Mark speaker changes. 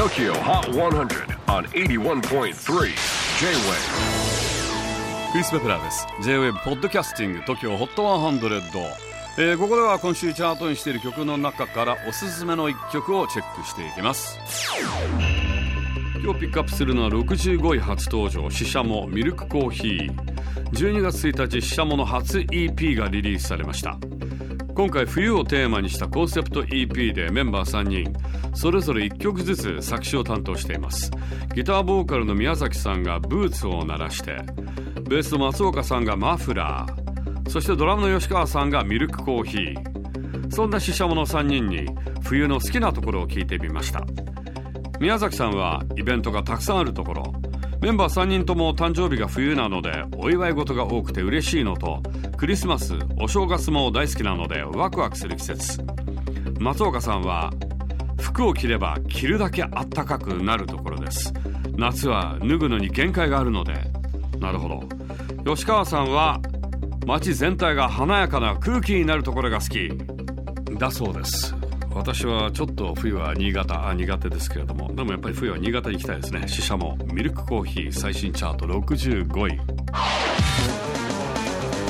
Speaker 1: TOKYO HOT 100 on 81.3 J-WAVE
Speaker 2: クリス・ベプラーです。J-WAVE ポッドキャスティング TOKYO HOT 100、えー、ここでは今週チャートにしている曲の中からおすすめの一曲をチェックしていきます。今日ピックアップするのは65位初登場シシャモミルクコーヒー。12月1日シシャモの初 EP がリリースされました。今回冬をテーマにしたコンセプト EP でメンバー3人それぞれ1曲ずつ作詞を担当しています。ギターボーカルの宮崎さんがブーツを鳴らしてベースの松岡さんがマフラーそしてドラムの吉川さんがミルクコーヒー。そんなシシャモの3人に冬の好きなところを聞いてみました。宮崎さんはイベントがたくさんあるところメンバー3人とも誕生日が冬なのでお祝い事が多くて嬉しいのとクリスマスお正月も大好きなのでワクワクする季節。松岡さんは服を着れば着るだけあったかくなるところです。夏は脱ぐのに限界があるので。なるほど。吉川さんは街全体が華やかな空気になるところが好き。だそうです。私はちょっと冬は新潟あ苦手ですけれども。でもやっぱり冬は新潟に行きたいですね。死者もミルクコーヒー最新チャート65位。